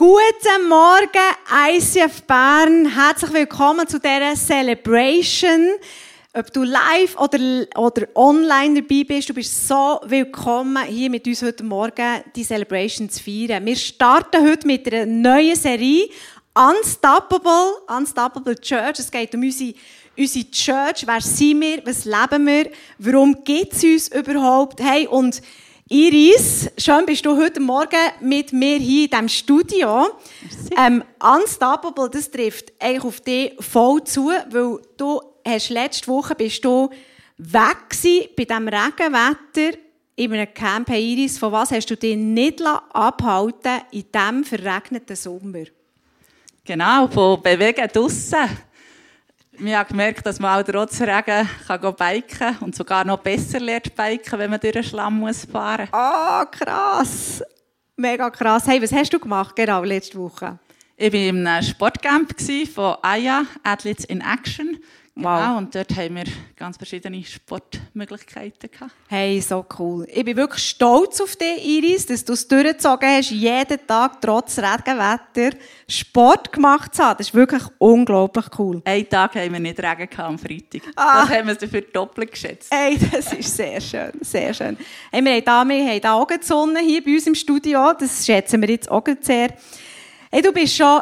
Guten Morgen, ICF Bern. Herzlich willkommen zu dieser Celebration. Ob du live oder, oder online dabei bist, du bist so willkommen, hier mit uns heute Morgen die Celebration zu feiern. Wir starten heute mit einer neuen Serie, Unstoppable, Unstoppable Church. Es geht um unsere, unsere Church. Wer sind wir? Was leben wir? Warum gibt es uns überhaupt? Hey, und Iris, schön bist du heute Morgen mit mir hier in diesem Studio. Ähm, Unstoppable, das trifft eigentlich auf dich voll zu, weil du hast letzte Woche bist du weg bei diesem Regenwetter in einem Camp. Hey Iris, von was hast du dich nicht abhalten in diesem verregneten Sommer? Genau, von Bewegen draussen. Wir haben gemerkt, dass man auch trotz Regen kann biken kann und sogar noch besser lernt biken, wenn man durch den Schlamm muss fahren muss. Ah, oh, krass. Mega krass. Hey, was hast du gemacht genau letzte Woche? Ich war einem Sportcamp von AYA, Athletes in Action. Wow. Genau, und dort haben wir ganz verschiedene Sportmöglichkeiten gehabt. Hey, so cool. Ich bin wirklich stolz auf dich, Iris, dass du es durchgezogen hast, jeden Tag trotz Regenwetter Sport gemacht zu haben. Das ist wirklich unglaublich cool. Einen Tag haben wir nicht Regen gehabt, am Freitag. Ah. Das haben wir dafür doppelt geschätzt. Hey, das ist sehr schön, sehr schön. Hey, wir haben da, wir haben auch die Sonne hier bei uns im Studio. Das schätzen wir jetzt auch sehr. Hey, du bist schon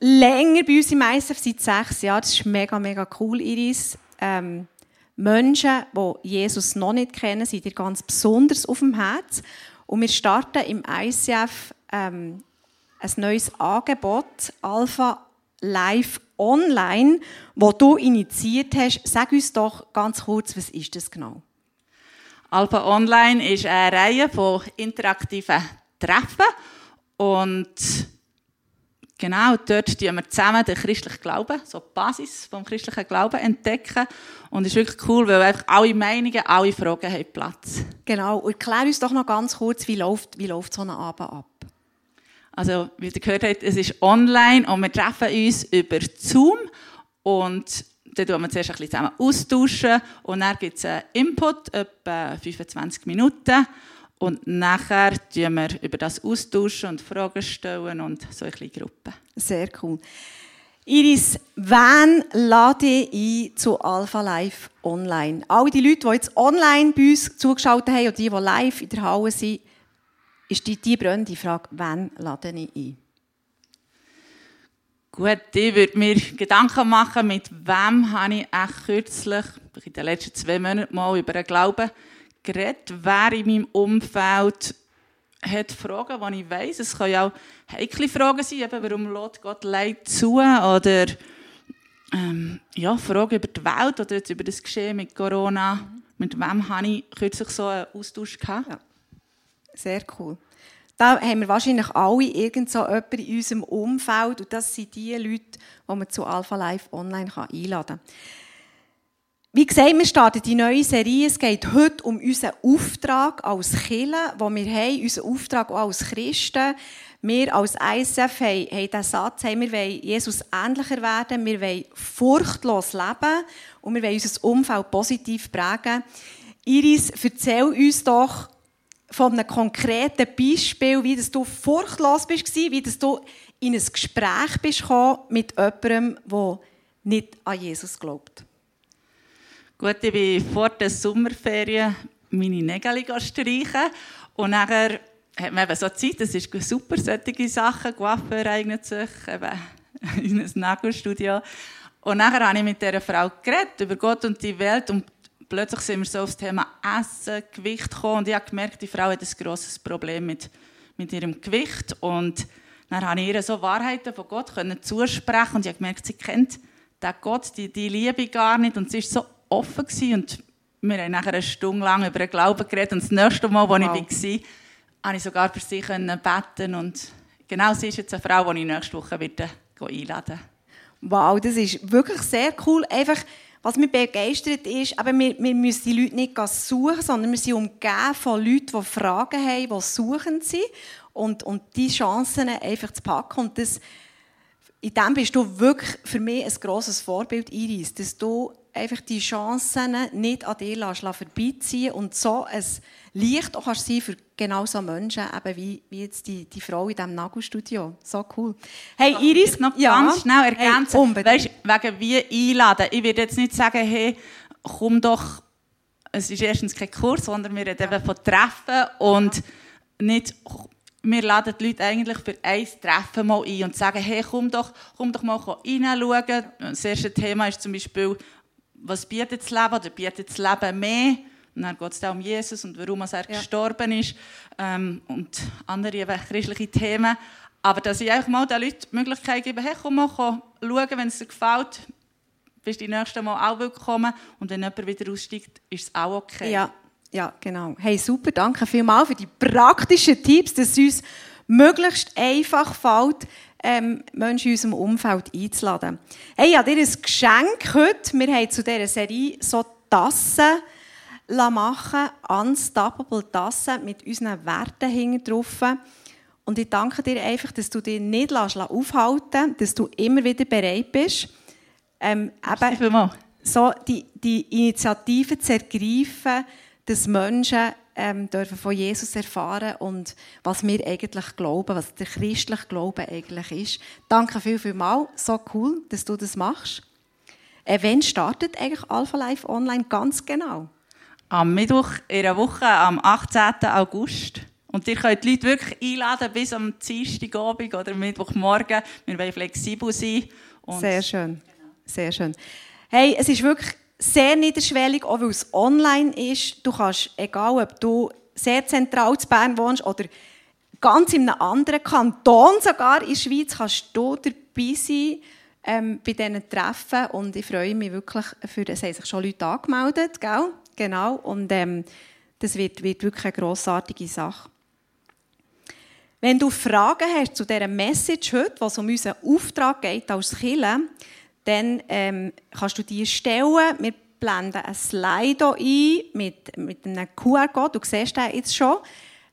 länger bei uns im ISF, seit sechs Jahren. Das ist mega, mega cool, Iris. Ähm, Menschen, die Jesus noch nicht kennen, sind dir ganz besonders auf dem Herz. Und wir starten im ICF ähm, ein neues Angebot, Alpha Live Online, das du initiiert hast. Sag uns doch ganz kurz, was ist das genau? Alpha Online ist eine Reihe von interaktiven Treffen und Genau, dort entdecken wir zusammen den christlichen Glauben, so die Basis vom christlichen Glauben entdecken. Und es ist wirklich cool, weil einfach alle Meinungen, alle Fragen haben Platz. Genau. Und erklär uns doch noch ganz kurz, wie läuft, wie läuft so ein Abend ab? Also, wie ihr gehört habt, es ist online und wir treffen uns über Zoom und dann tun wir zuerst ein bisschen zusammen austauschen und dann gibt es einen Input, etwa 25 Minuten und nachher tun wir über das austauschen und Fragen stellen und so ein bisschen Gruppen. Sehr cool. Iris, wen lade ich ein zu Alpha Live Online? Alle die Leute, die jetzt online bei uns zugeschaut haben und die, die live in der Halle sind, ist die, die brennende Frage, wen lade ich ein? Gut, ich würde mir Gedanken machen, mit wem habe ich echt kürzlich, in den letzten zwei Monaten mal über den Glauben geredet, wer in meinem Umfeld hat Fragen, die ich weiss. Es können auch heikle Fragen sein, eben, warum lädt Gott Leid zu oder ähm, ja, Fragen über die Welt oder jetzt über das Geschehen mit Corona. Mhm. Mit wem habe ich kürzlich so einen Austausch gehabt? Ja. Sehr cool. Da haben wir wahrscheinlich alle irgend so jemanden in unserem Umfeld und das sind die Leute, die man zu Alpha Live Online einladen kann. Wie gesagt, wir starten die neue Serie. Es geht heute um unseren Auftrag als Kirche, den wir haben, unseren Auftrag auch als Christen. Wir als ISF haben, haben den Satz, wir wollen Jesus ähnlicher werden, wir wollen furchtlos leben und wir wollen unser Umfeld positiv prägen. Iris, erzähl uns doch von einem konkreten Beispiel, wie dass du furchtlos bist, wie dass du in ein Gespräch bist mit jemandem, der nicht an Jesus glaubt. Gut, ich bin vor der Sommerferien meine Nägel streichen und nachher hat man eben so Zeit, das ist super, solche Sachen, Coiffeur eignet sich, eben in ein Nagelstudio. Und nachher habe ich mit dieser Frau geredet, über Gott und die Welt und plötzlich sind wir so auf das Thema Essen, Gewicht gekommen und ich habe gemerkt, die Frau hat ein grosses Problem mit, mit ihrem Gewicht und dann habe ich ihr so Wahrheiten von Gott zusprechen und ich habe gemerkt, sie kennt den Gott, die, die Liebe gar nicht und sie ist so offen gewesen und wir haben nachher eine Stunde lang über den Glauben geredet und das nächste Mal, als wow. ich war, konnte ich sogar für sie beten und genau sie ist jetzt eine Frau, die ich nächste Woche wieder einladen Wow, das ist wirklich sehr cool. Einfach, was mich begeistert ist, aber wir, wir müssen die Leute nicht suchen, sondern wir sind umgeben von Leuten, die Fragen haben, die suchend sind und, und die Chancen einfach zu packen. Und das, in dem bist du wirklich für mich ein grosses Vorbild, Iris, dass du einfach die Chancen nicht an dir lässt, vorbeiziehen und so ein Licht auch sein für genau so Menschen, eben wie, wie jetzt die, die Frau in diesem Nagelstudio. So cool. Hey Iris, noch ja. ganz schnell ergänzen. Hey, weißt, wegen wie einladen. Ich würde jetzt nicht sagen, hey, komm doch, es ist erstens kein Kurs, sondern wir reden eben von Treffen und nicht wir laden die Leute eigentlich für ein Treffen mal ein und sagen, hey, komm doch, komm doch mal reinschauen. Das erste Thema ist zum Beispiel, was bietet das Leben oder bietet das Leben mehr? Und dann geht es um Jesus und warum er ja. gestorben ist ähm, und andere christliche Themen. Aber dass ich einfach mal den Leuten die Möglichkeit gebe, hey, komm mal schauen, wenn es dir gefällt, bist du die nächste Mal auch willkommen. Und wenn jemand wieder aussteigt, ist es auch okay. Ja. Ja, genau. Hey, super, danke vielmals für die praktischen Tipps, dass es uns möglichst einfach fällt, ähm, Menschen in unserem Umfeld einzuladen. Hey, ich habe dir ein Geschenk heute. Wir haben zu dieser Serie so Tassen machen Unstoppable Tassen mit unseren Werten hinten drauf. Und ich danke dir einfach, dass du dich nicht aufhalten lässt, dass du immer wieder bereit bist, ähm, eben so die, die Initiative zu ergreifen, dass Menschen ähm, dürfen von Jesus erfahren und was wir eigentlich glauben, was der christliche Glaube eigentlich ist. Danke viel, viel mal. So cool, dass du das machst. Äh, wann startet eigentlich Alpha Life Online ganz genau? Am Mittwoch in einer Woche, am 18. August. Und ihr könnt die Leute wirklich einladen bis am Dienstagabend oder Mittwochmorgen. Wir wollen flexibel sein. Sehr schön. Sehr schön. Hey, es ist wirklich sehr niederschwellig, auch weil es online ist. Du kannst, egal ob du sehr zentral zu Bern wohnst oder ganz in einem anderen Kanton sogar in der Schweiz, kannst du dabei sein ähm, bei diesen Treffen. Und ich freue mich wirklich, für, es haben sich schon Leute angemeldet, gell? Genau. Und ähm, das wird, wird wirklich eine grossartige Sache. Wenn du Fragen hast zu dieser Message heute, was um unseren Auftrag geht als Killer, dann ähm, kannst du die stellen. Wir blenden ein Slide ein mit, mit einem QR-Code. Du siehst den jetzt schon.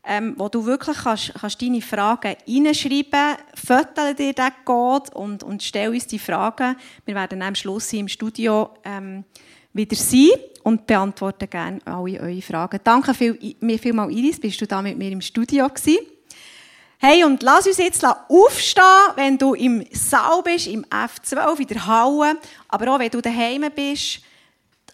Ähm, wo du wirklich kannst, kannst deine Fragen reinschreiben, fotografiere dir den Code und, und stell uns die Fragen. Wir werden am Schluss im Studio ähm, wieder sein und beantworten gerne alle eure Fragen. Danke viel, mir vielmals, Iris, bist du da mit mir im Studio gewesen. Hey, und lass uns jetzt aufstehen, wenn du im Saal bist, im F12, in der Halle. Aber auch wenn du daheim bist,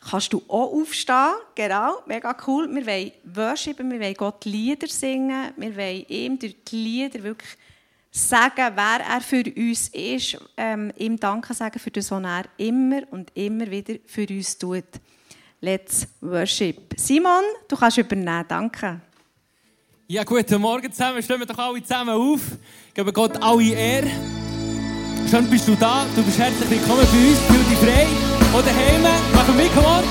kannst du auch aufstehen. Genau, mega cool. Wir wollen worshipen, wir wollen Gott Lieder singen. Wir wollen ihm durch die Lieder wirklich sagen, wer er für uns ist. Ähm, ihm Danke sagen für das, was er immer und immer wieder für uns tut. Let's worship. Simon, du kannst übernehmen. Danke. Ja, guten Morgen zusammen. Stehen wir doch alle zusammen auf. Geben Gott alle Ehre. Schön bist du da. Du bist herzlich willkommen bei uns. Fühl dich frei. Oder daheim. Machen wir mit, komm on.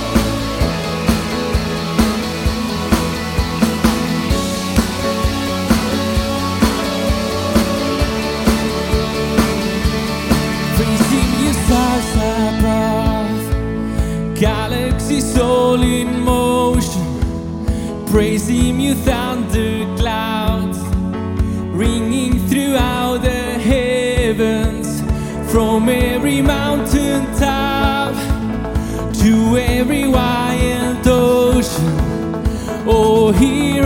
Galaxies all in motion, praise Him, you thunder from every mountain top to every wild ocean. Oh, hear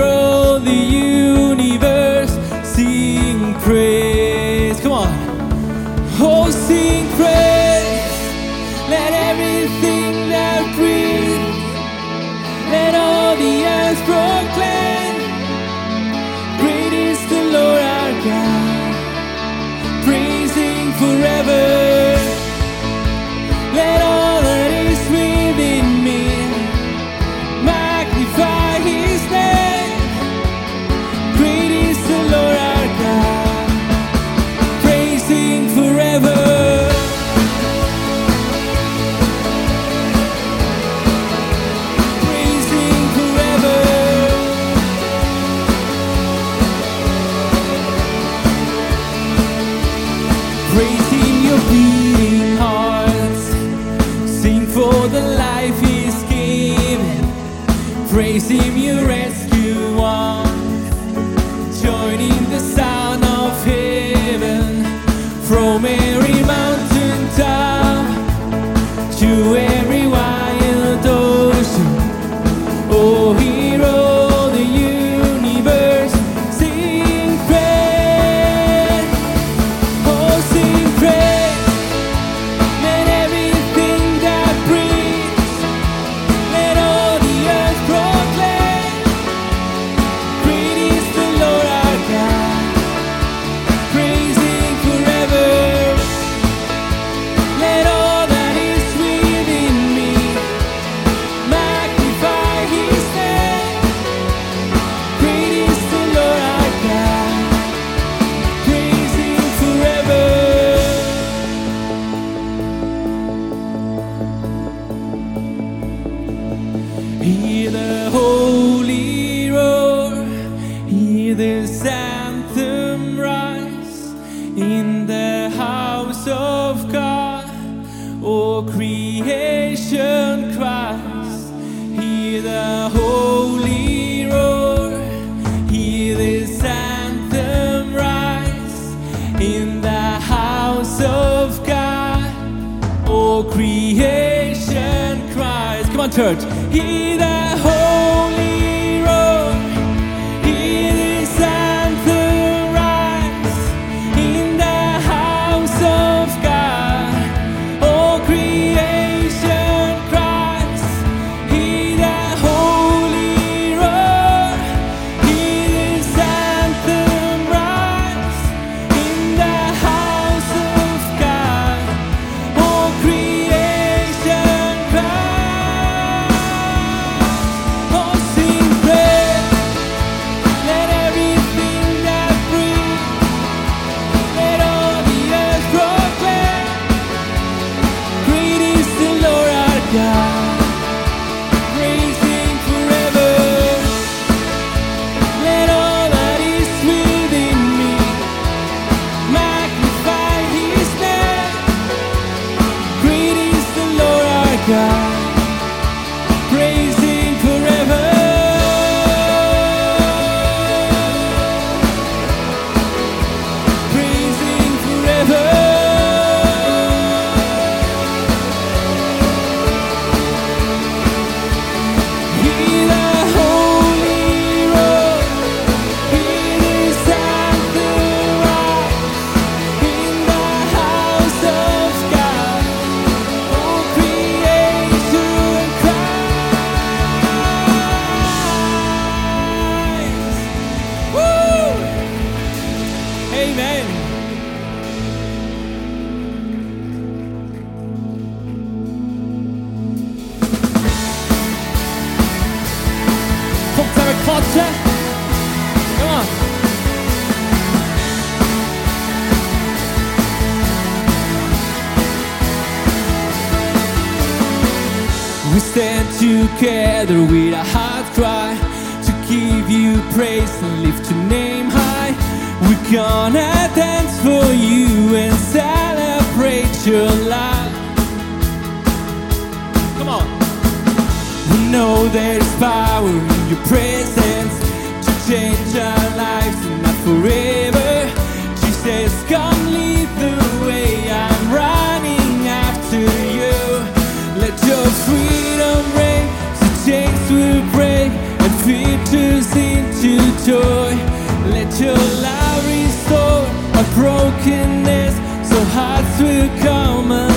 klatschen. Come on. We stand together with a heart cry to give you praise and lift your name high. We're gonna dance for you and celebrate your love. Come on. We know there's power your presence to change our lives and not forever. Jesus, come lead the way. I'm running after you. Let your freedom reign, so chains will break and fears into joy. Let your love restore our brokenness, so hearts will come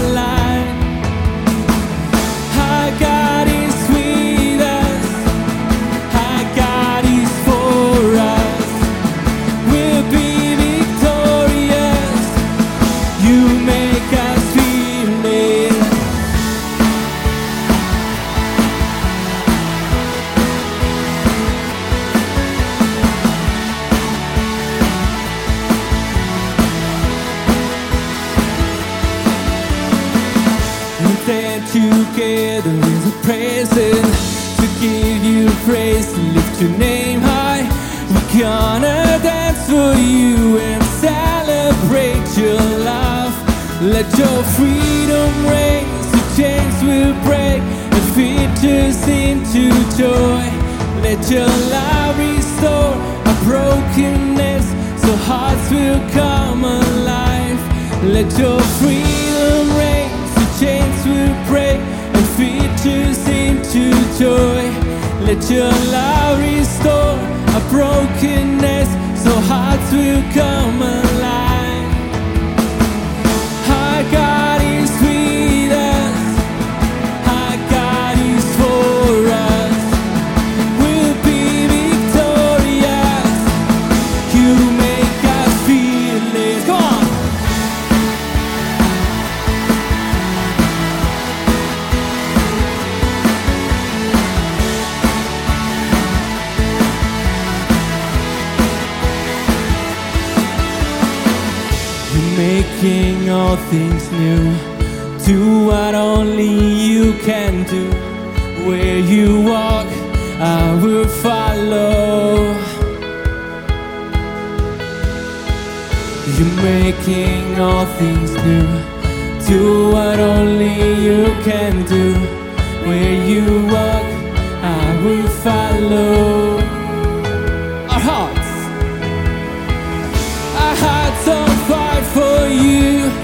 for you and celebrate your love. Let your freedom reign, so chains will break and features into joy. Let your love restore our brokenness, so hearts will come alive. Let your freedom reign, so chains will break and features into joy. Let your love restore our brokenness, so hearts will come all things new. Do what only you can do. Where you walk, I will follow. You're making all things new. Do what only you can do. Where you walk, I will follow. Our hearts, our hearts on fire for you.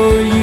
You.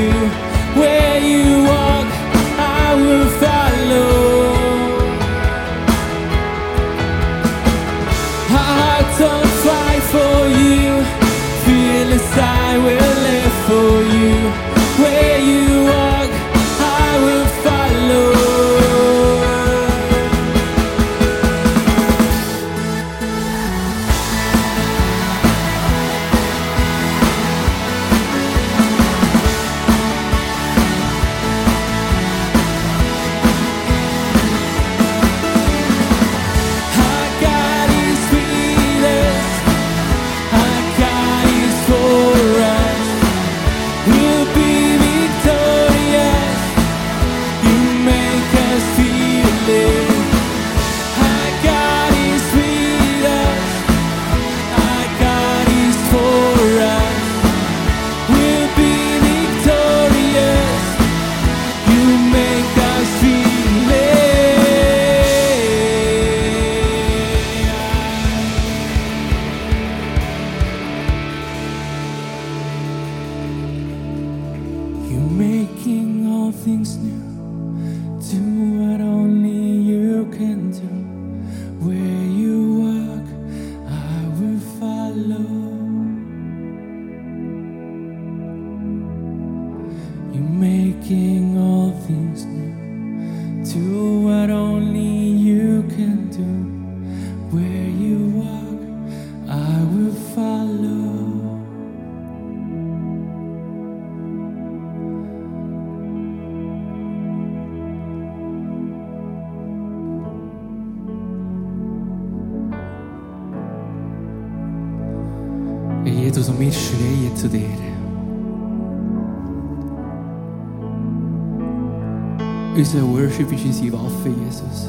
Worship ist unsere Waffe, Jesus.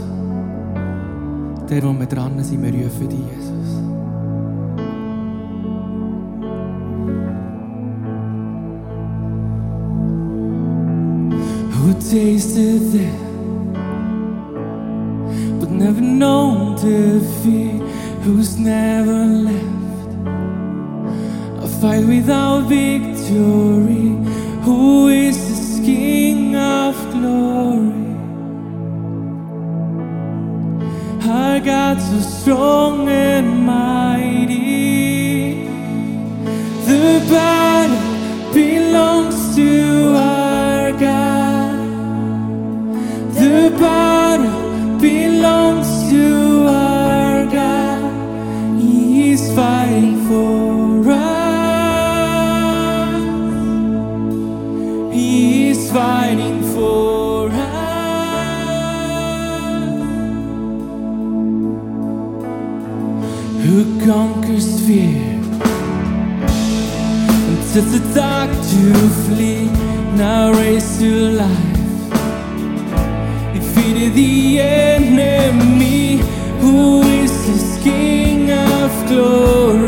Der, wo wir dran sind, wir rufen dich, Jesus. Who tasted death, but never known defeat? Who's never left a fight without victory? Who is this King of glory? Our God so strong and mighty. The battle tells the dark to flee, now raised to life. Defeated the enemy, who is this King of glory?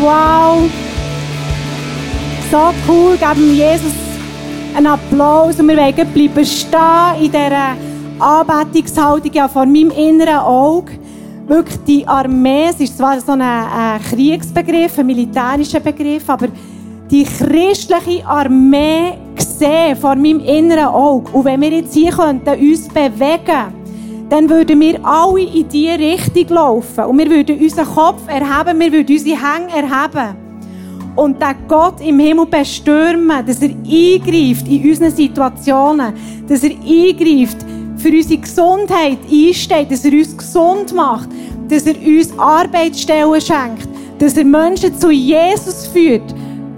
Wow! So cool, geben wir Jesus einen Applaus und wir wollen bleiben stehen in dieser Anbetungshaltung ja, vor meinem inneren Auge. Wirklich die Armee, es ist zwar so ein, ein Kriegsbegriff, ein militärischer Begriff, aber die christliche Armee sehen vor meinem inneren Auge. Und wenn wir jetzt hier könnten, uns bewegen dann würden wir alle in diese Richtung laufen. Und wir würden unseren Kopf erheben, wir würden unsere Hänge erheben. Und den Gott im Himmel bestürmen, dass er eingreift in unsere Situationen, dass er eingreift, für unsere Gesundheit einsteht, dass er uns gesund macht, dass er uns Arbeitsstellen schenkt, dass er Menschen zu Jesus führt.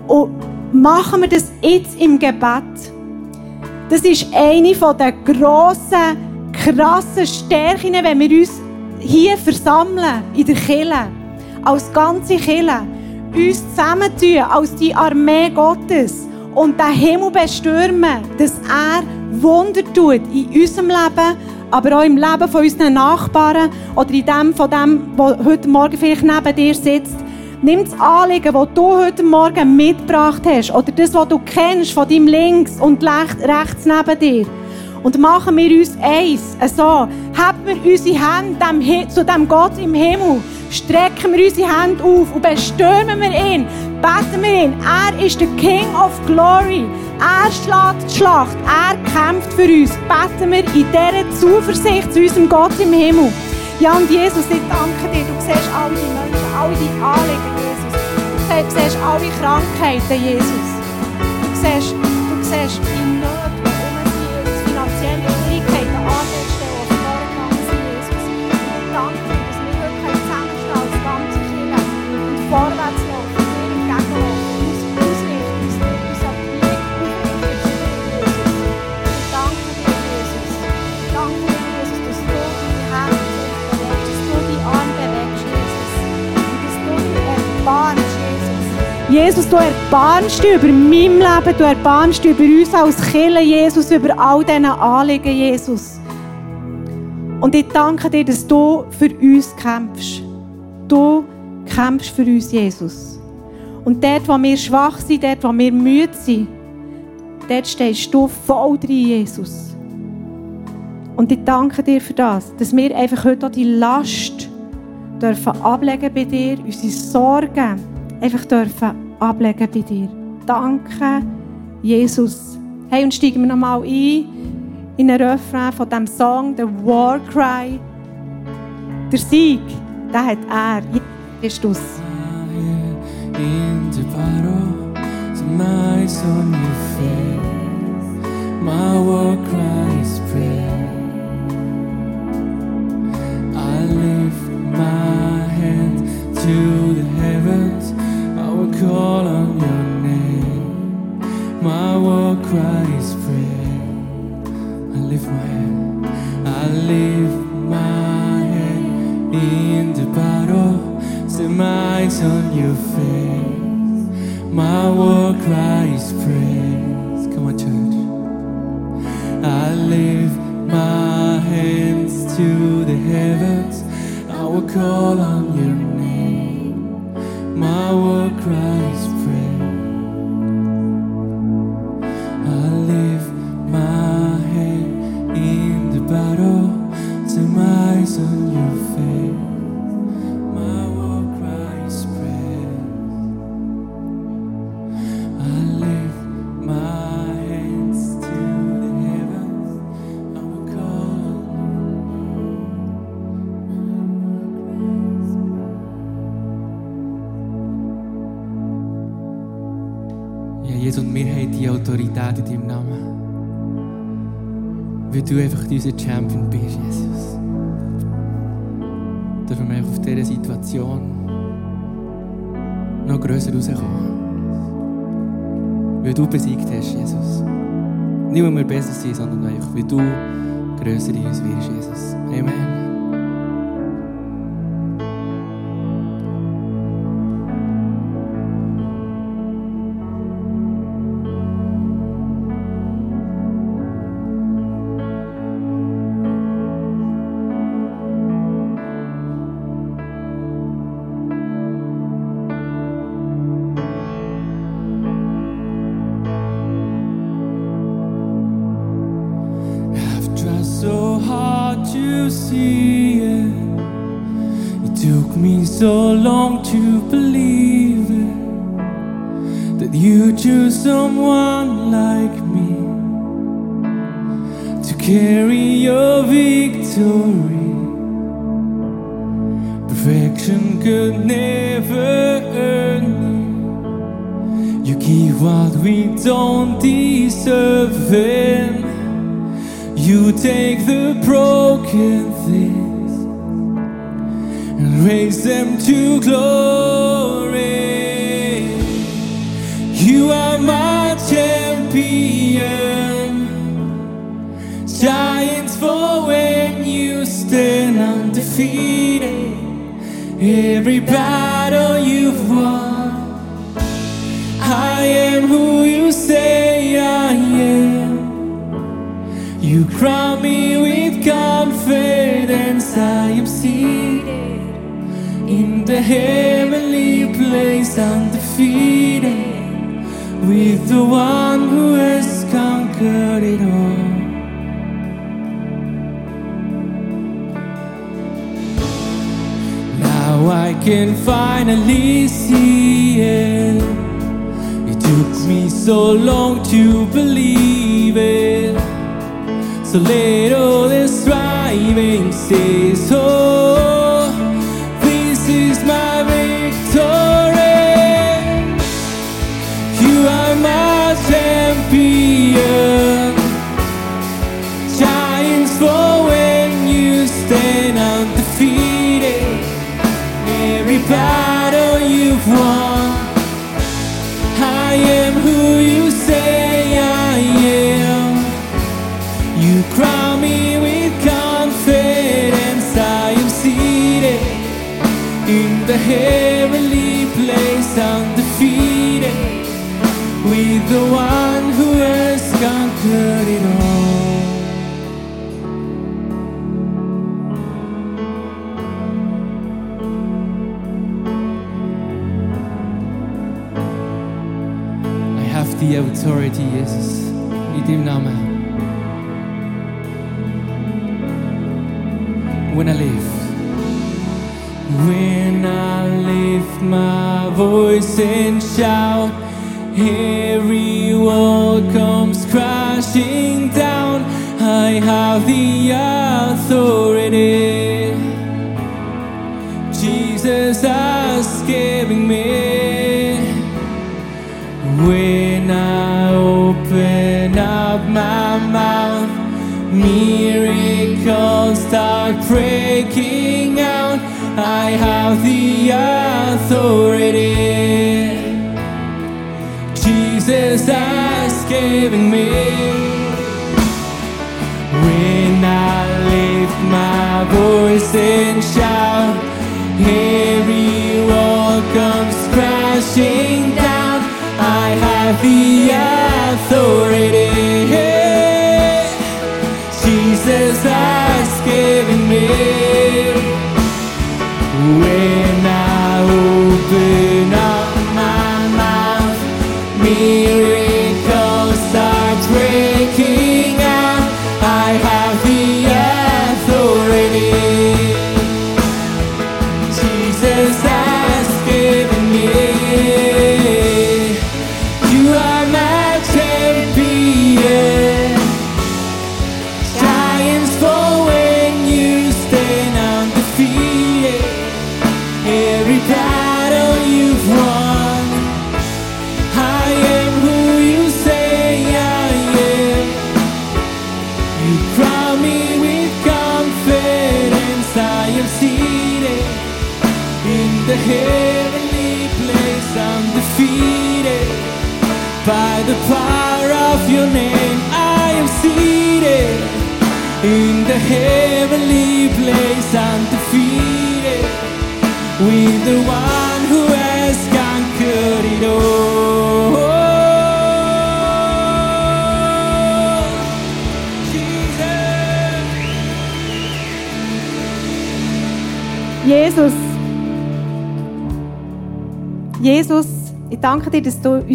Und machen wir das jetzt im Gebet. Das ist eine der grossen krassen Stärken, wenn wir uns hier versammeln, in der Kirche, als ganze Kirche, uns zusammentun als die Armee Gottes und den Himmel bestürmen, dass er Wunder tut in unserem Leben, aber auch im Leben von unseren Nachbarn oder in dem von dem, der heute Morgen vielleicht neben dir sitzt. Nimm das Anliegen, das du heute Morgen mitgebracht hast oder das, was du kennst von deinem links und rechts neben dir und machen wir uns eins. So, haben wir unsere Hände zu dem Gott im Himmel, strecken wir unsere Hände auf und bestürmen wir ihn, beten wir ihn. Er ist der King of Glory. Er schlägt die Schlacht, er kämpft für uns. Beten wir in dieser Zuversicht zu unserem Gott im Himmel. Ja, und Jesus, ich danke dir. Du siehst alle die Menschen, alle die Anliegen, Jesus. Du siehst alle Krankheiten, Jesus. Du siehst, du siehst die Nöte. Jesus. Du erbarmst dich über mein Leben, du erbarmst dich über uns als Kirche, Jesus, über all diese Anliegen, Jesus. Und ich danke dir, dass du für uns kämpfst. Du kämpfst für uns, Jesus. Und dort, wo wir schwach sind, dort, wo wir müde sind, dort stehst du voll drin, Jesus. Und ich danke dir für das, dass wir einfach heute auch die Last dürfen ablegen bei dir, unsere Sorgen einfach dürfen ablegen bei dir. Danke, Jesus. Hey, und steigen wir nochmal ein in einen Refrain von dem Song, der War Cry. Der Sieg, den hat er, Christus. in the battle, so my son you faith, my war cries prayer. I lift my hand to the heavens, call on your name. My war cries prayer. I lift my hand, I lift my hand in the battle, set my eyes on your face. My war cries praise. Come on, church. I lift my hands to the heavens. I will call on your du unser Champion bist, Jesus. Dürfen wir einfach auf dieser Situation noch grösser rauskommen. Weil du besiegt hast, Jesus. Nicht, weil wir besser sind, sondern weil du grösser in uns wirst, Jesus. Amen. You choose someone like me to carry your victory. Perfection could never earn it. You give what we don't deserve. And you take the broken things and raise them to glory. You are my champion. Giants fall when you stand undefeated. Every battle you've won. I am who you say I am. You crown me with confidence. I am seated in the heavenly place, undefeated, with the one who has conquered it all. Now I can finally see it. It took me so long to believe it. So let all the striving cease. Oh,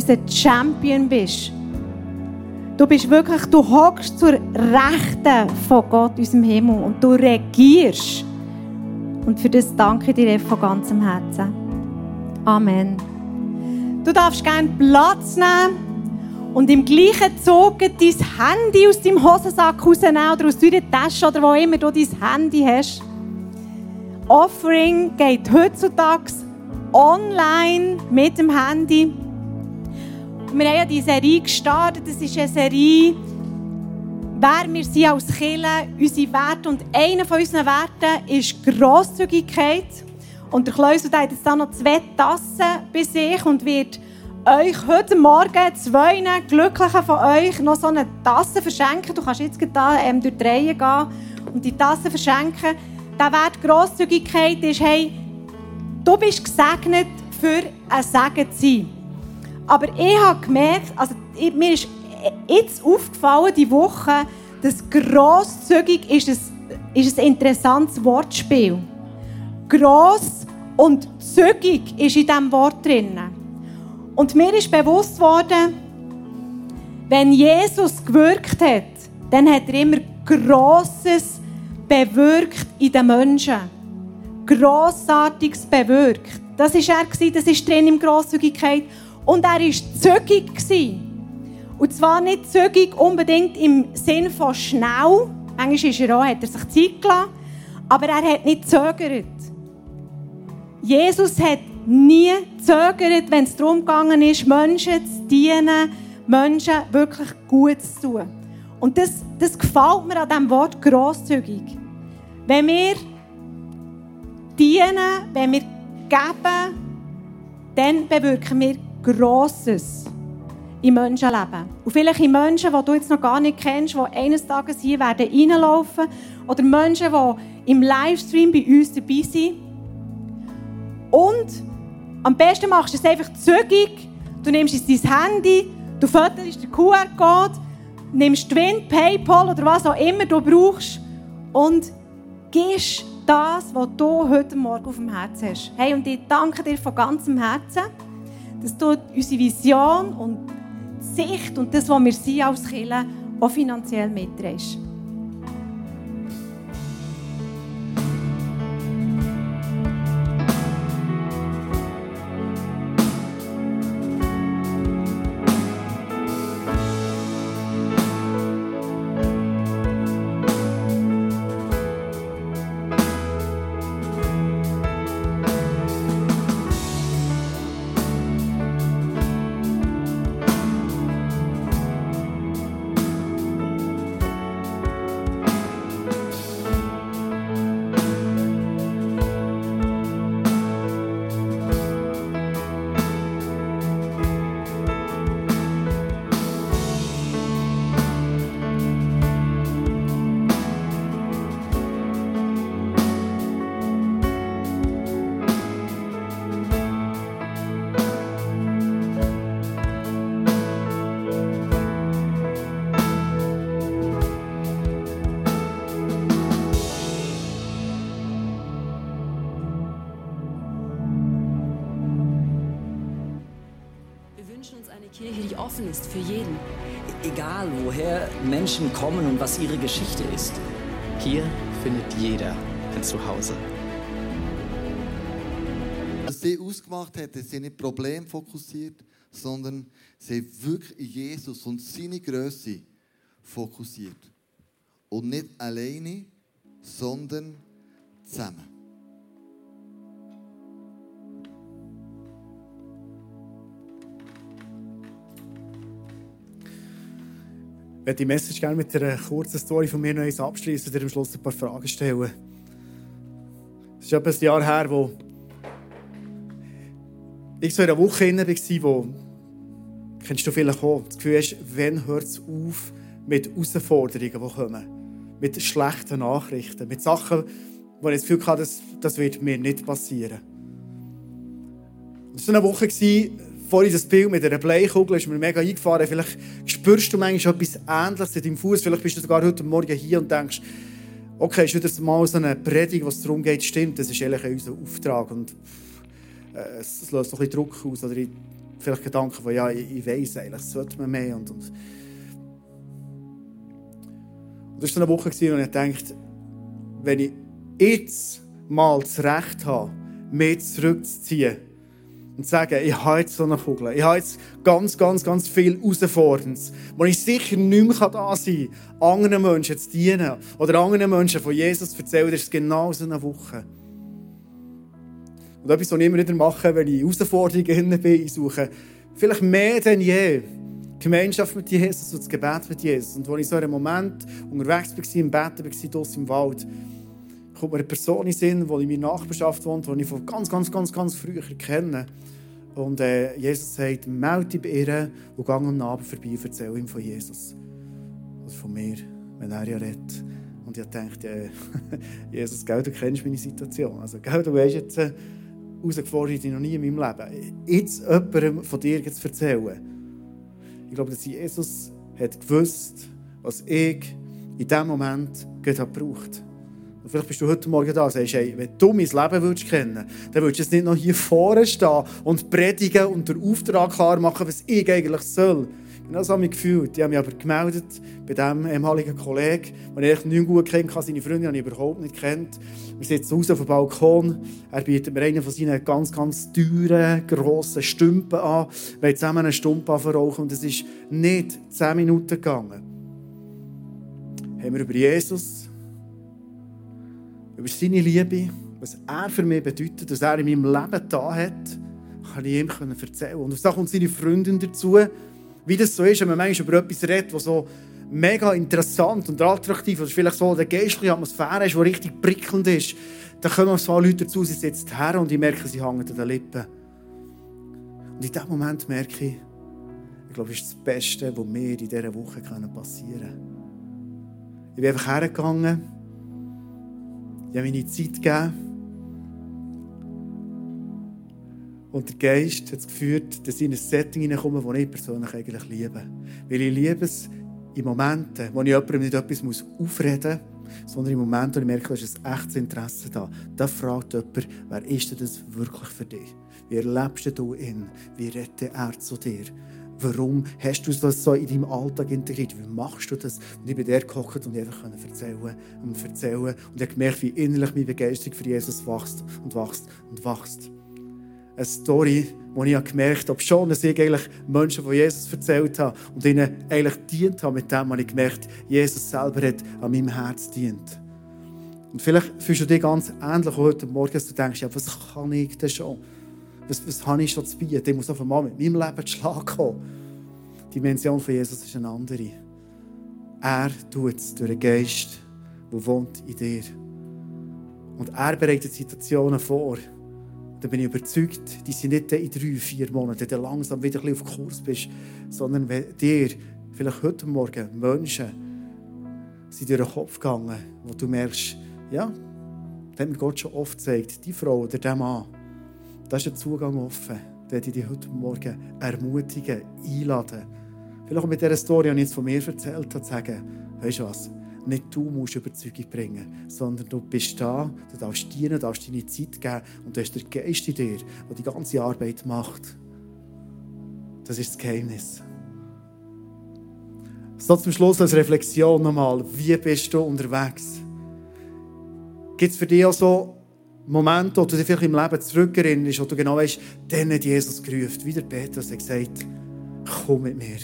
unser Champion bist. Du bist wirklich, du hockst zur Rechten von Gott, unserem Himmel, und du regierst. Und für das danke ich dir von ganzem Herzen. Amen. Du darfst gerne Platz nehmen und im gleichen Zug dein Handy aus deinem Hosensack rausnehmen oder aus deiner Tasche oder wo immer du dein Handy hast. Offering geht heutzutage online mit dem Handy. Wir haben ja die Serie gestartet. Das ist eine Serie, wer wir sind als Kirche, unsere Werte. Und einer von unseren Werten ist Grosszügigkeit. Und der Kleusel hat jetzt da noch zwei Tassen bei sich und wird euch heute Morgen zwei Glücklichen von euch noch so eine Tasse verschenken. Du kannst jetzt da ähm, durch die Reihe gehen und die Tasse verschenken. Der Wert Grosszügigkeit ist, hey, du bist gesegnet, für ein Segen zu sein. Aber ich habe gemerkt, also mir ist jetzt aufgefallen, die Woche, dass grosszügig ist ein, ist ein interessantes Wortspiel. Gross und zügig ist in diesem Wort drin. Und mir ist bewusst worden, wenn Jesus gewirkt hat, dann hat er immer Grosses bewirkt in den Menschen. Grossartiges bewirkt. Das war er, das ist drin im Grosszügigkeit. Und er war zügig. Und zwar nicht zügig unbedingt im Sinn von schnell. Manchmal ist er auch, hat er sich Zeit gelassen. Aber er hat nicht zögert. Jesus hat nie zögert, wenn es darum gegangen ist, Menschen zu dienen, Menschen wirklich gut zu tun. Und das, das gefällt mir an diesem Wort grosszügig. Wenn wir dienen, wenn wir geben, dann bewirken wir Grosses im Menschenleben. Und vielleicht in Menschen, die du jetzt noch gar nicht kennst, die eines Tages hier werden reinlaufen oder Menschen, die im Livestream bei uns dabei sind. Und am besten machst du es einfach zügig. Du nimmst jetzt dein Handy, du fotost den QR-Code, nimmst Twin, Paypal oder was auch immer du brauchst und gibst das, was du heute Morgen auf dem Herzen hast. Hey, und ich danke dir von ganzem Herzen, dass du unsere Vision und Sicht und das, was wir sind als Kirche, auch finanziell mitträgst. Kommen und was ihre Geschichte ist. Hier findet jeder ein Zuhause. Was sie ausgemacht hat, ist sie nicht problemfokussiert, sondern sie wirklich Jesus und seine Größe fokussiert. Und nicht alleine, sondern zusammen. Ich werde die Message gerne mit einer kurzen Story von mir noch abschließen und dir am Schluss ein paar Fragen stellen. Es ist etwa ein Jahr her, wo ich so in einer Woche inne war, wo, kennst du vielleicht auch, das Gefühl hast, wann hört es auf mit Herausforderungen, die kommen. Mit schlechten Nachrichten, mit Sachen, wo ich das Gefühl hatte, das, das wird mir nicht passieren. Es war eine Woche, vorhin das Bild mit einer Bleikugel ist mir mega eingefahren. Vielleicht spürst du manchmal etwas Ähnliches in deinem Fuß. Vielleicht bist du sogar heute Morgen hier und denkst, okay, ist wieder mal so eine Predigt, was darum geht, stimmt. Das ist eigentlich unser Auftrag. Und äh, es löst noch ein bisschen Druck aus. Oder vielleicht Gedanken von, ja, ich, ich weiss eigentlich, sollte man mehr. Und, und. und das war eine Woche, wo ich dachte, wenn ich jetzt mal das Recht habe, mehr zurückzuziehen, und sagen, ich habe jetzt so eine Kugel. Ich habe jetzt ganz, ganz, ganz viel Herausforderndes, wo ich sicher nicht mehr da sein kann, anderen Menschen zu dienen oder anderen Menschen von Jesus zu erzählen, das ist genau so eine Woche. Und etwas, was ich immer wieder mache, wenn ich Herausforderungen bin, ich suche vielleicht mehr denn je Gemeinschaft mit Jesus und das Gebet mit Jesus. Und als ich so in einem Moment unterwegs war, im Bett war, draussen im Wald, kommt mir eine Person in Sinn, die in meiner Nachbarschaft wohnt, die ich von ganz, ganz, ganz, ganz früher kenne. Und äh, Jesus sagt, melde dich bei ihr und geh am Abend vorbei und erzähl ihm von Jesus. Also von mir, wenn er ja redet. Und ich dachte, äh, Jesus, gell, du kennst meine Situation. Also, gell, du weißt jetzt, äh, herausgefordert noch nie in meinem Leben. Jetzt jemandem von dir zu erzählen. Ich glaube, dass Jesus hat gewusst, was ich in diesem Moment gebraucht habe. Und vielleicht bist du heute Morgen da und sagst, hey, wenn du mein Leben würdest kennen dann würdest du jetzt nicht noch hier vorne stehen und predigen und den Auftrag klar machen, was ich eigentlich soll. Genau so habe ich mich gefühlt. Ich habe mich aber gemeldet bei diesem ehemaligen Kollegen, den ich nicht gut kennt, seine Freunde habe ich überhaupt nicht kennt. Wir sitzen raus auf dem Balkon. Er bietet mir einen von seinen ganz, ganz teuren, grossen Stümpen an. Wir haben zusammen eine Stumpe verrauchen und es ist nicht zehn Minuten gegangen. Haben wir über Jesus über seine Liebe, was er für mich bedeutet, was er in meinem Leben da hat, kann ich ihm erzählen. Und da kommt seine Freundin dazu, wie das so ist, wenn man manchmal über etwas redet, was so mega interessant und attraktiv ist, vielleicht so eine geistliche Atmosphäre ist, die richtig prickelnd ist, dann kommen so Leute dazu, sie sitzen her und ich merke, sie hängen an den Lippen. Und in diesem Moment merke ich, ich glaube, das ist das Beste, was mir in dieser Woche passieren kann. Ich bin einfach hergegangen, ich habe meine Zeit gegeben. Und der Geist hat es geführt, dass ich in ein Setting hineinkomme, das ich persönlich eigentlich liebe. Weil ich liebe es in Momenten, wo ich jemandem nicht etwas aufreden muss, sondern in Momenten, wo ich merke, ist ein echtes Interesse da. Da fragt jemand, wer ist denn das wirklich für dich? Wie erlebst du ihn? Wie redet er zu dir? Warum hast du das so in deinem Alltag integriert? Wie machst du das? Und ich bin der gehockt und einfach erzählen und erzählen. Und ich habe gemerkt, wie innerlich meine Begeisterung für Jesus wächst und wächst und wächst. Eine Story, wo ich gemerkt habe, schon, dass ich eigentlich Menschen von Jesus erzählt habe und ihnen eigentlich dient habe, mit dem habe ich gemerkt, Jesus selber hat an meinem Herz dient. Und vielleicht fühlst du dich ganz ähnlich heute Morgen, dass du denkst, ja, was kann ich denn schon? Was, was habe ich schon zu bieten? Ich muss auf einmal mit meinem Leben Schlag kommen. Die Dimension von Jesus ist eine andere. Er tut es durch den Geist, der wohnt in dir. Und er bereitet Situationen vor. Da bin ich überzeugt, die sind nicht in drei, vier Monaten, du langsam wieder auf Kurs bist, sondern wenn dir vielleicht heute Morgen Menschen sind durch den Kopf gegangen, wo du merkst, ja, das hat mir Gott schon oft gezeigt, die Frau oder der Mann, da ist der Zugang offen. Da werde ich dich heute Morgen ermutigen, einladen. Vielleicht auch mit dieser Story, die ich jetzt von mir erzählt habe, zu sagen, weißt du was, nicht du musst Überzeugung bringen, sondern du bist da, du darfst dienen, du darfst deine Zeit geben und du hast den Geist in dir, der die ganze Arbeit macht. Das ist das Geheimnis. So zum Schluss als Reflexion nochmal. Wie bist du unterwegs? Gibt es für dich auch so Momente, wo du dich vielleicht im Leben zurückerinnerst, wo du genau weißt, dann hat Jesus gerufen. Wie der Petrus hat gesagt, komm mit mir.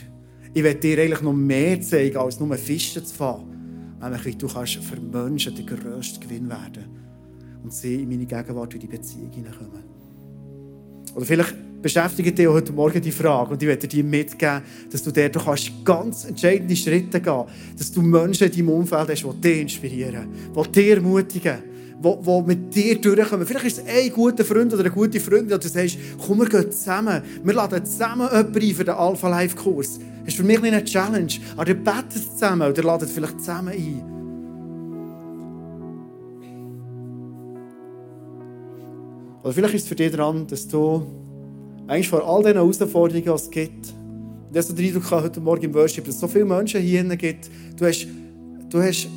Ich werde dir eigentlich noch mehr zeigen, als nur Fischen zu fahren. Nämlich, du kannst für Menschen der grösste Gewinn werden und sie in meine Gegenwart in die Beziehung hineinkommen. Oder vielleicht beschäftigt dich heute Morgen die Frage und ich werde dir mitgeben, dass du dort kannst ganz entscheidende Schritte gehen dass du Menschen in deinem Umfeld hast, die dich inspirieren, die dich ermutigen, die, die mit dir durchkommen. Vielleicht ist es ein guter Freund oder eine gute Freundin, und du sagst, komm, wir gehen zusammen, wir laden zusammen jemanden ein für den Alpha Life Kurs. Das ist für mich nicht eine Challenge, aber ihr betet zusammen oder ladet vielleicht zusammen ein. Oder vielleicht ist es für dich dran, dass du eigentlich vor all diesen Herausforderungen, die es gibt, ich habe den Eindruck heute Morgen im Worship, dass es so viele Menschen hier gibt, du hast, du hast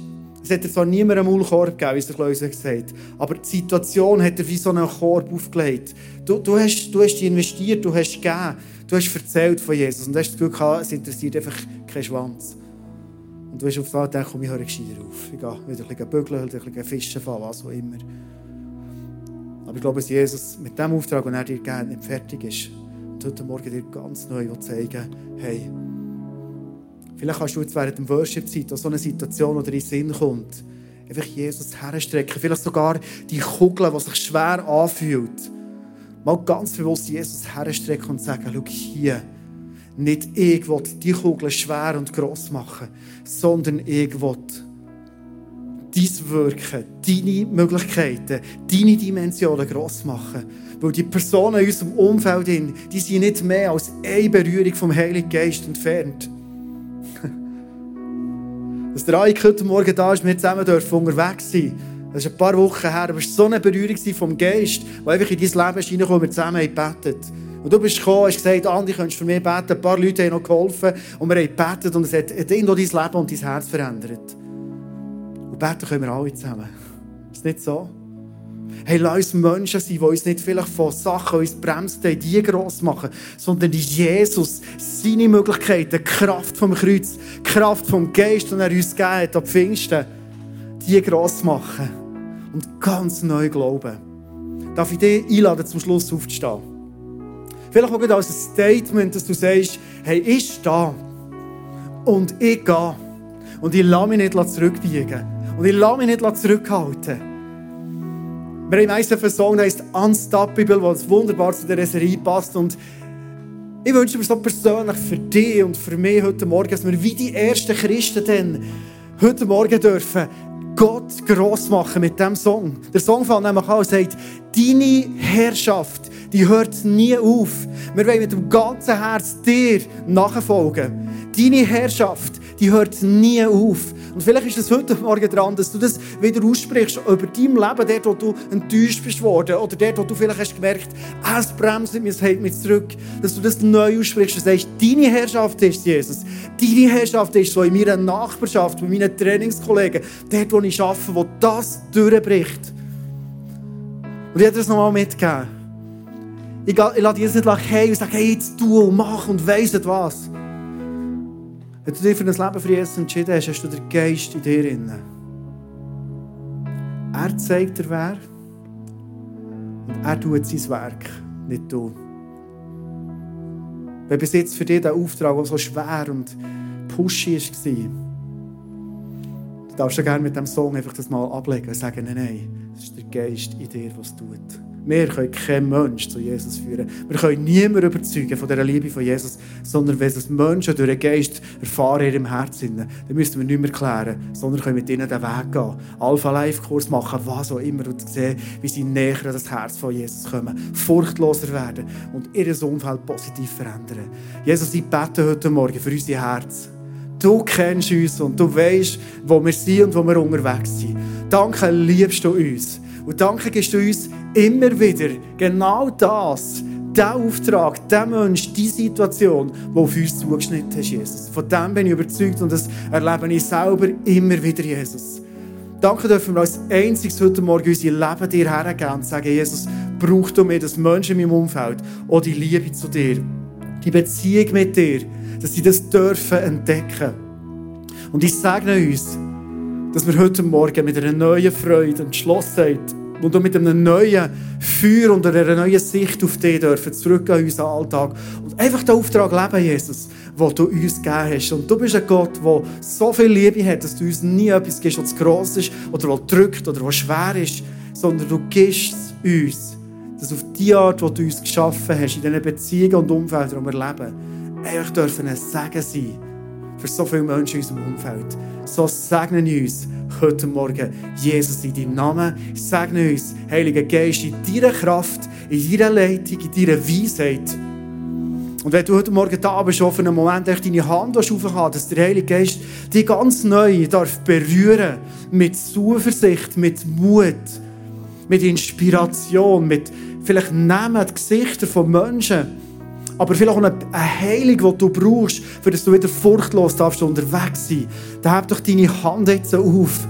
es hat zwar niemand einen Maulkorb gegeben, wie es der Kleuser gesagt hat, aber die Situation hat dir wie so einen Korb aufgelegt. Du, du, hast, du hast investiert, du hast gegeben, du hast erzählt von Jesus und du hast das Gefühl gehabt, es interessiert einfach keinen Schwanz. Und du hast auf das gedacht, komm, ich höre gescheiter auf. Ich gehe wieder ein bisschen bügeln, ein bisschen fischen fahren, was auch immer. Aber ich glaube, dass Jesus mit dem Auftrag, den er dir gegeben nicht fertig ist. Und heute Morgen dir ganz neu zeigen hey, vielleicht kannst du jetzt während dem Worship-Zeit so eine Situation, die dir in den Sinn kommt, einfach Jesus herstrecken. Vielleicht sogar die Kugel, die sich schwer anfühlt. Mal ganz bewusst Jesus herstrecken und sagen, schau hier, nicht ich will die Kugel schwer und gross machen, sondern ich will dein Wirken, deine Möglichkeiten, deine Dimensionen gross machen. Weil die Personen in unserem Umfeld, die sind nicht mehr als eine Berührung vom Heiligen Geist entfernt. Dass der Eik heute Morgen da ist, wir zusammen dürfen unterwegs sein. Das ist ein paar Wochen her, aber es war so eine Berührung vom Geist, die einfach in dein Leben reinkommt, wir zusammen gebetet Und du bist gekommen, hast gesagt, Andi, könntest du für mich beten? Ein paar Leute haben noch geholfen und wir haben gebetet und es hat, hat dein Leben und dein Herz verändert. Und beten können wir alle zusammen. Ist nicht so? Hey, lass uns Menschen sein, die uns nicht vielleicht von Sachen, uns bremsen, die gross machen, sondern die Jesus, seine Möglichkeiten, Kraft vom Kreuz, Kraft vom Geist, den er uns gegeben hat, am Pfingsten, die gross machen und ganz neu glauben. Darf ich dich einladen, zum Schluss aufzustehen? Vielleicht auch als ein Statement, dass du sagst, hey, ich stehe und ich gehe und ich lasse mich nicht zurückbiegen. Und ich lasse mich nicht zurückhalten. Wir haben meistens einen Song, der heißt Unstoppable, der wunderbar zu dieser Serie passt. Und ich wünsche mir so persönlich für dich und für mich heute Morgen, dass wir wie die ersten Christen dann heute Morgen dürfen Gott gross machen mit diesem Song. Der Song fängt nämlich an und sagt, deine Herrschaft, die hört nie auf. Wir wollen mit dem ganzen Herz dir nachfolgen. Deine Herrschaft, die hört nie auf. Und vielleicht ist es heute Morgen dran, dass du das wieder aussprichst über dein Leben, dort, wo du enttäuscht bist worden, oder dort, wo du vielleicht hast gemerkt, es bremst mich, es hält mich zurück, dass du das neu aussprichst und sagst, deine Herrschaft ist Jesus. Deine Herrschaft ist so in meiner Nachbarschaft, bei meinen Trainingskollegen, dort, wo ich arbeite, wo das durchbricht. Und ich werde das nochmal mitgeben. Ich, ich lasse dich jetzt nicht hey und sage, hey, jetzt tu und mach und weiss nicht was. Wenn du dich für ein Leben für Jesus entschieden hast, hast du den Geist in dir drin. Er zeigt dir, wer. Und er tut sein Werk, nicht du. Wenn bis jetzt für dich der Auftrag, der so schwer und pushy war, du darfst ja gerne mit dem Song einfach das mal ablegen und sagen, nein, nein, es ist der Geist in dir, was tut. Wir können keinen Menschen zu Jesus führen. Wir können niemanden überzeugen von dieser Liebe von Jesus, sondern wenn es Menschen durch den Geist erfahren in ihrem Herzen, dann müssen wir nicht mehr klären, sondern können mit ihnen den Weg gehen. Alpha-Life-Kurs machen, was auch immer, und sehen, wie sie näher an das Herz von Jesus kommen, furchtloser werden und ihr Umfeld positiv verändern. Jesus, ich bete heute Morgen für unser Herz. Du kennst uns und du weißt, wo wir sind und wo wir unterwegs sind. Danke, liebst du uns. Und danke gibst du uns immer wieder genau das, den Auftrag, den Mensch, die Situation, die auf uns zugeschnitten ist, Jesus. Von dem bin ich überzeugt und das erlebe ich selber immer wieder, Jesus. Danke dürfen wir als einziges heute Morgen unser Leben dir hergeben und sagen, Jesus, brauch du mir, dass Menschen in meinem Umfeld auch die Liebe zu dir, die Beziehung mit dir, dass sie das dürfen entdecken. Und ich segne uns, dass wir heute Morgen mit einer neuen Freude, Entschlossenheit und auch mit einem neuen Feuer und einer neuen Sicht auf dich dürfen zurück an unseren Alltag und einfach den Auftrag leben, Jesus, den du uns gegeben hast. Und du bist ein Gott, der so viel Liebe hat, dass du uns nie etwas gibst, was gross ist oder was drückt oder was schwer ist, sondern du gibst es uns, dass auf die Art, die du uns geschaffen hast, in diesen Beziehungen und Umfeldern, die wir leben, einfach dürfen ein Segen sein für so viele Menschen in unserem Umfeld. So segnen uns heute Morgen Jesus in deinem Namen. Segne uns, Heiliger Geist, in deiner Kraft, in deiner Leitung, in deiner Weisheit. Und wenn du heute Morgen da bist, auf einen Moment echt deine Hand aufhaben, dass der Heilige Geist dich ganz neu darf berühren mit Zuversicht, mit Mut, mit Inspiration, mit vielleicht die Gesichter von Menschen, aber vielleicht auch eine, eine Heilung, die du brauchst, für dass du wieder furchtlos darfst unterwegs sein. Dann heb doch deine Hand jetzt auf.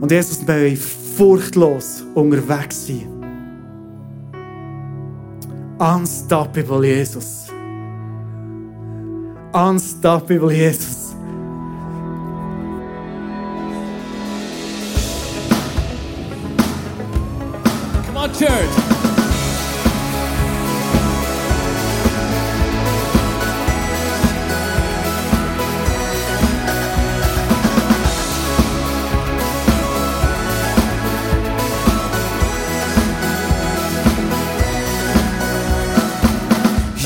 Und Jesus, wir wollen furchtlos unterwegs sein. Unstoppable Jesus. Unstoppable Jesus. Come on, church.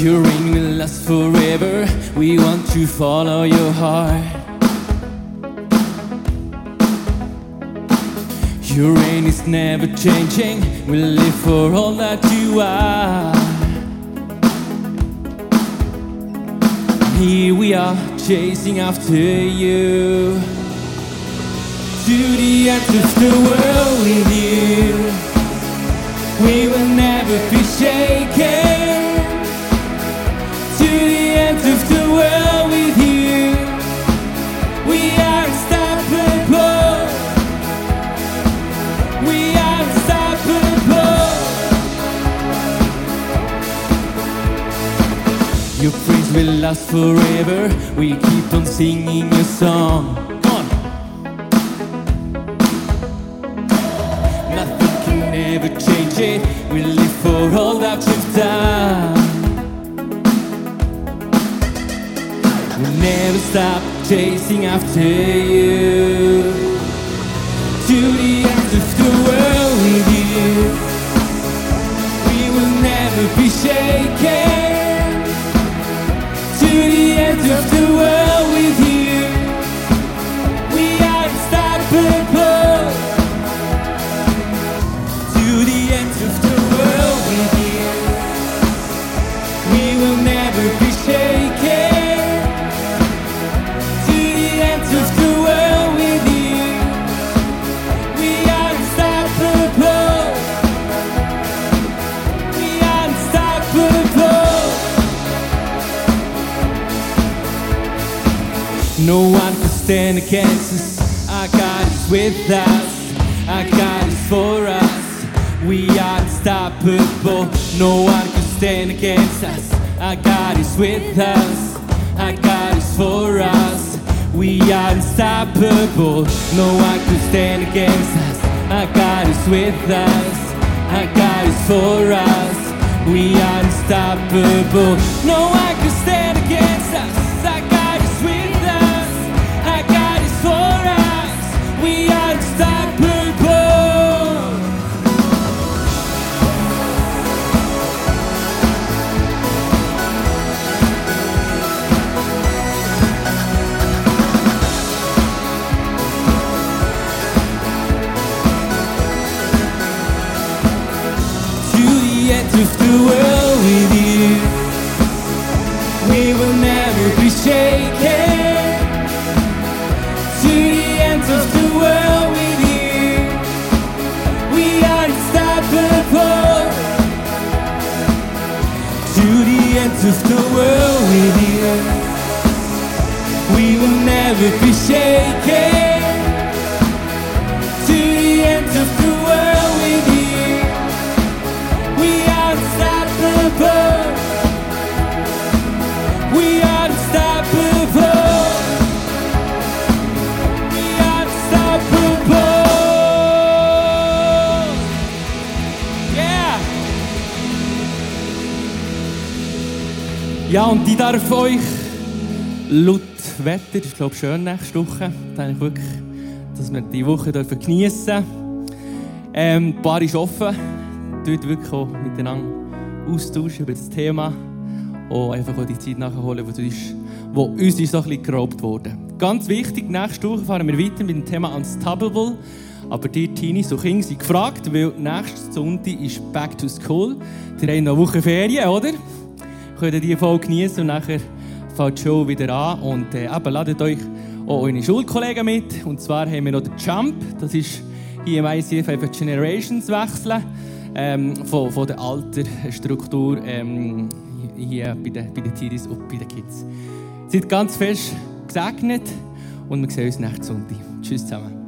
Your reign will last forever. We want to follow your heart. Your reign is never changing. We'll live for all that you are. Here we are, chasing after you. To the end of the world with you. We will never be shaken. Will last forever. We keep on singing a song. Come on. Nothing can ever change it. We live for all that you've done. We'll never stop chasing after you. To the end of the world with you. We will never be shaken. To the end of No one can stand against us. Our God is with us. Our God is for us. We are unstoppable. No one can stand against us. Our God is with us. Our God is for us. We are unstoppable. No one can stand against us. Our God is with us. Our God is for us. We are unstoppable. No one of the world with you. We will never be shaken. Ja, und ich darf euch laut Wetter, ist glaube ich schön nächste Woche, habe ich wirklich, dass wir die Woche dürfen geniessen. Ähm, die Bar ist offen dort wirklich auch miteinander austauschen über das Thema und einfach auch die Zeit nachholen, du ist, wo uns so ein bisschen geraubt wurde. Ganz wichtig, nächste Woche fahren wir weiter mit dem Thema Unstoppable. Aber die Teenies und Kinder sind gefragt, weil nächste Sonntag ist Back to School. Die haben noch eine Woche Ferien, oder? Könnt ihr voll genießen und nachher fängt die Show wieder an. Und äh, eben, ladet euch auch eure Schulkollegen mit. Und zwar haben wir noch den Jump, das ist hier im ICF einfach Generations wechseln ähm, von, von der Altersstruktur ähm, hier bei den, bei den Tiris und bei den Kids. Seid ganz fest gesegnet und wir sehen uns nächsten Sonntag. Tschüss zusammen.